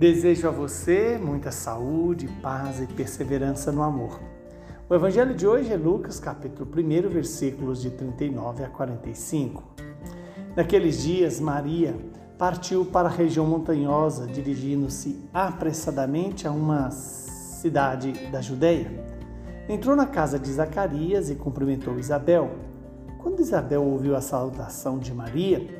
Desejo a você muita saúde, paz e perseverança no amor. O evangelho de hoje é Lucas, capítulo 1, versículos de 39 a 45. Naqueles dias, Maria partiu para a região montanhosa, dirigindo-se apressadamente a uma cidade da Judéia. Entrou na casa de Zacarias e cumprimentou Isabel. Quando Isabel ouviu a saudação de Maria,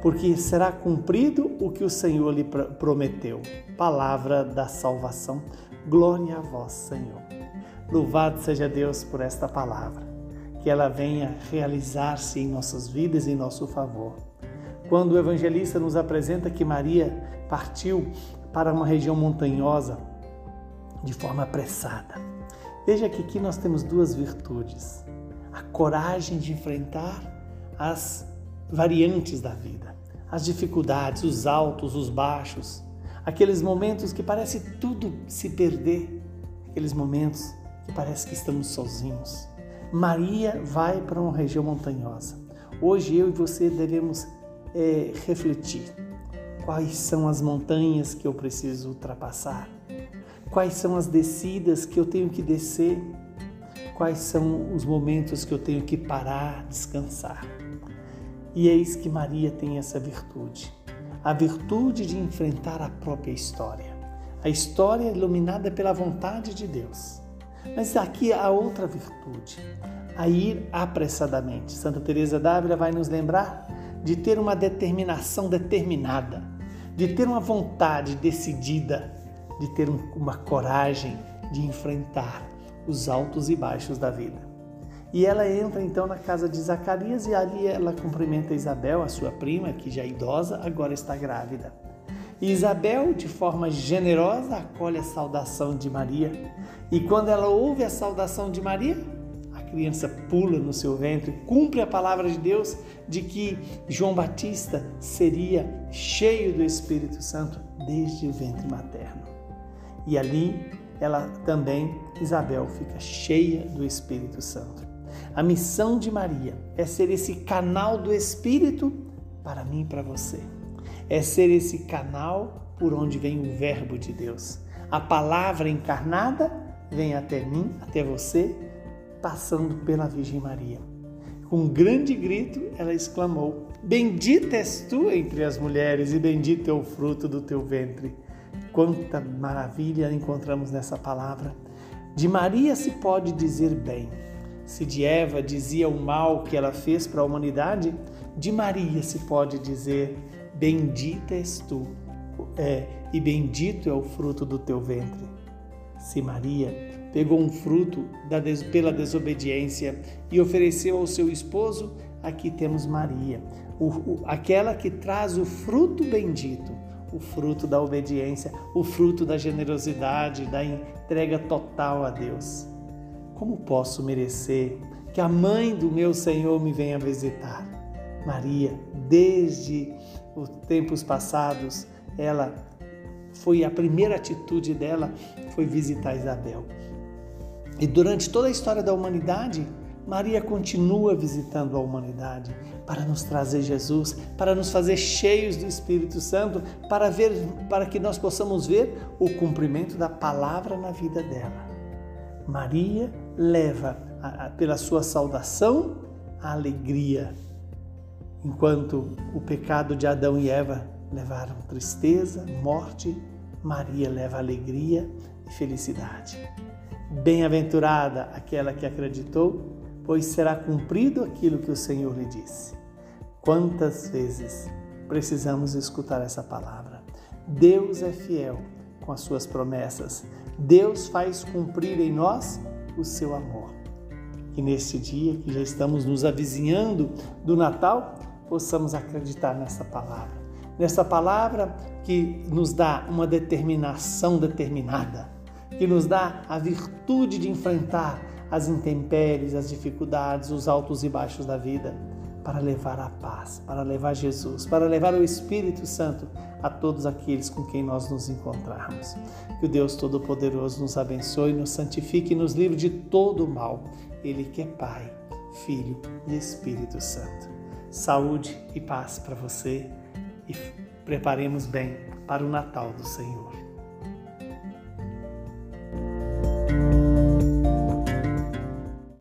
porque será cumprido o que o Senhor lhe prometeu. Palavra da salvação. Glória a vós, Senhor. Louvado seja Deus por esta palavra, que ela venha realizar-se em nossas vidas em nosso favor. Quando o evangelista nos apresenta que Maria partiu para uma região montanhosa de forma apressada. Veja que aqui nós temos duas virtudes: a coragem de enfrentar as variantes da vida, as dificuldades, os altos, os baixos, aqueles momentos que parece tudo se perder, aqueles momentos que parece que estamos sozinhos. Maria vai para uma região montanhosa. Hoje eu e você devemos é, refletir quais são as montanhas que eu preciso ultrapassar, quais são as descidas que eu tenho que descer, quais são os momentos que eu tenho que parar, descansar. E eis que Maria tem essa virtude, a virtude de enfrentar a própria história. A história iluminada pela vontade de Deus. Mas aqui há outra virtude, a ir apressadamente. Santa Teresa d'Ávila vai nos lembrar de ter uma determinação determinada, de ter uma vontade decidida, de ter uma coragem de enfrentar os altos e baixos da vida. E ela entra então na casa de Zacarias e ali ela cumprimenta Isabel, a sua prima, que já é idosa, agora está grávida. E Isabel, de forma generosa, acolhe a saudação de Maria. E quando ela ouve a saudação de Maria, a criança pula no seu ventre, cumpre a palavra de Deus de que João Batista seria cheio do Espírito Santo desde o ventre materno. E ali ela também, Isabel, fica cheia do Espírito Santo. A missão de Maria é ser esse canal do Espírito para mim e para você. É ser esse canal por onde vem o Verbo de Deus. A palavra encarnada vem até mim, até você, passando pela Virgem Maria. Com um grande grito, ela exclamou: Bendita és tu entre as mulheres, e bendito é o fruto do teu ventre. Quanta maravilha encontramos nessa palavra. De Maria se pode dizer bem. Se de Eva dizia o mal que ela fez para a humanidade, de Maria se pode dizer: Bendita és tu, é, e bendito é o fruto do teu ventre. Se Maria pegou um fruto da, pela desobediência e ofereceu ao seu esposo, aqui temos Maria, o, o, aquela que traz o fruto bendito, o fruto da obediência, o fruto da generosidade, da entrega total a Deus. Como posso merecer que a mãe do meu Senhor me venha visitar? Maria, desde os tempos passados, ela foi a primeira atitude dela foi visitar Isabel. E durante toda a história da humanidade, Maria continua visitando a humanidade para nos trazer Jesus, para nos fazer cheios do Espírito Santo, para ver, para que nós possamos ver o cumprimento da palavra na vida dela. Maria leva, a, a, pela sua saudação, a alegria, enquanto o pecado de Adão e Eva levaram tristeza, morte, Maria leva alegria e felicidade. Bem-aventurada aquela que acreditou, pois será cumprido aquilo que o Senhor lhe disse. Quantas vezes precisamos escutar essa palavra? Deus é fiel com as suas promessas. Deus faz cumprir em nós o seu amor. Que neste dia que já estamos nos avizinhando do Natal, possamos acreditar nessa palavra. Nessa palavra que nos dá uma determinação determinada, que nos dá a virtude de enfrentar as intempéries, as dificuldades, os altos e baixos da vida, para levar a paz, para levar Jesus, para levar o Espírito Santo a todos aqueles com quem nós nos encontrarmos. Que o Deus Todo-Poderoso nos abençoe, nos santifique e nos livre de todo o mal. Ele que é Pai, Filho e Espírito Santo. Saúde e paz para você e preparemos bem para o Natal do Senhor.